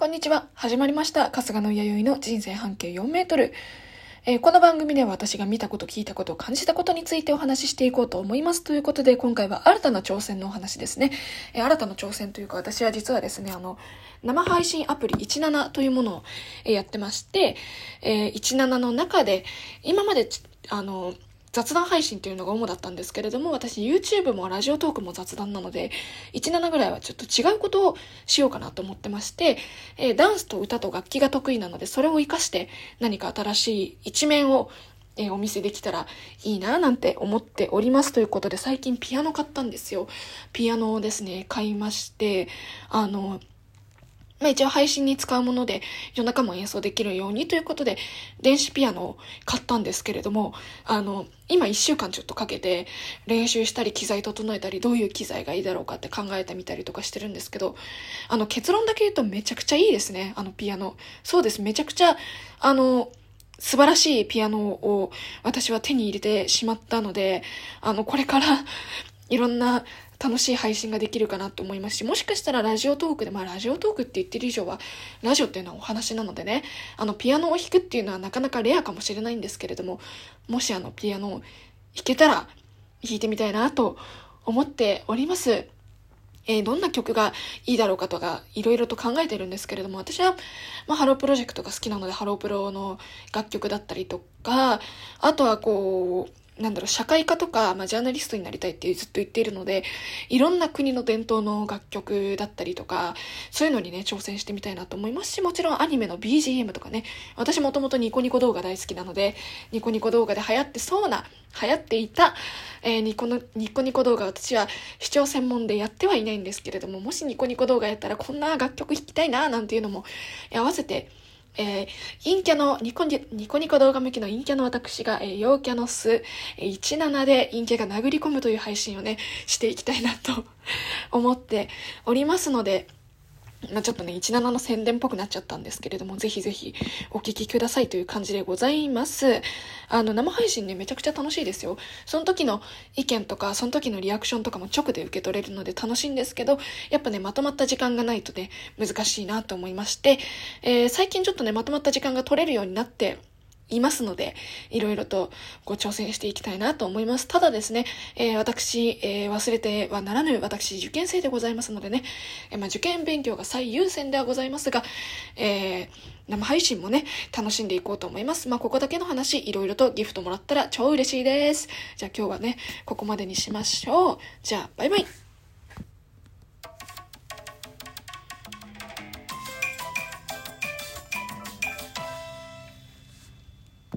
こんにちは。始まりました。春日の弥生の人生半径4メートル。えー、この番組では私が見たこと、聞いたこと、感じたことについてお話ししていこうと思います。ということで、今回は新たな挑戦のお話ですね。えー、新たな挑戦というか、私は実はですね、あの、生配信アプリ17というものを、え、やってまして、えー、17の中で、今まで、あの、雑談配信っていうのが主だったんですけれども、私 YouTube もラジオトークも雑談なので、17ぐらいはちょっと違うことをしようかなと思ってまして、えー、ダンスと歌と楽器が得意なので、それを活かして何か新しい一面をえー、お見せできたらいいななんて思っておりますということで最近ピアノ買ったんですよ。ピアノをですね、買いまして、あの、まあ一応配信に使うもので夜中も演奏できるようにということで電子ピアノを買ったんですけれども、あの、今一週間ちょっとかけて練習したり機材整えたりどういう機材がいいだろうかって考えてみたりとかしてるんですけど、あの結論だけ言うとめちゃくちゃいいですね、あのピアノ。そうです、めちゃくちゃ、あの、素晴らしいピアノを私は手に入れてしまったので、あの、これからいろんな楽しい配信ができるかなと思いますし、もしかしたらラジオトークで、まあラジオトークって言ってる以上は、ラジオっていうのはお話なのでね、あの、ピアノを弾くっていうのはなかなかレアかもしれないんですけれども、もしあの、ピアノを弾けたら、弾いてみたいなと思っております。えー、どんな曲がいいだろうかとか、いろいろと考えてるんですけれども、私は、まあ、ハロープロジェクトが好きなので、ハロープロの楽曲だったりとか、あとはこう、なんだろう、社会科とか、まあ、ジャーナリストになりたいってずっと言っているので、いろんな国の伝統の楽曲だったりとか、そういうのにね、挑戦してみたいなと思いますし、もちろんアニメの BGM とかね、私もともとニコニコ動画大好きなので、ニコニコ動画で流行ってそうな、流行っていた、えー、ニコの、ニコニコ動画私は視聴専門でやってはいないんですけれども、もしニコニコ動画やったらこんな楽曲弾きたいな、なんていうのも合わせて、えー、陰キャのニコニニコニコ動画向きの陰キャの私が、えー、陽キャの巣、えー、17で陰キャが殴り込むという配信をね、していきたいなと思っておりますので、まあ、ちょっとね、17の宣伝っぽくなっちゃったんですけれども、ぜひぜひお聞きくださいという感じでございます。あの、生配信ね、めちゃくちゃ楽しいですよ。その時の意見とか、その時のリアクションとかも直で受け取れるので楽しいんですけど、やっぱね、まとまった時間がないとね、難しいなと思いまして、えー、最近ちょっとね、まとまった時間が取れるようになって、いますので、いろいろとご挑戦していきたいなと思います。ただですね、えー、私、えー、忘れてはならぬ私、受験生でございますのでね、えー、まあ、受験勉強が最優先ではございますが、え生配信もね、楽しんでいこうと思います。まあ、ここだけの話、いろいろとギフトもらったら超嬉しいです。じゃあ今日はね、ここまでにしましょう。じゃあ、バイバイ。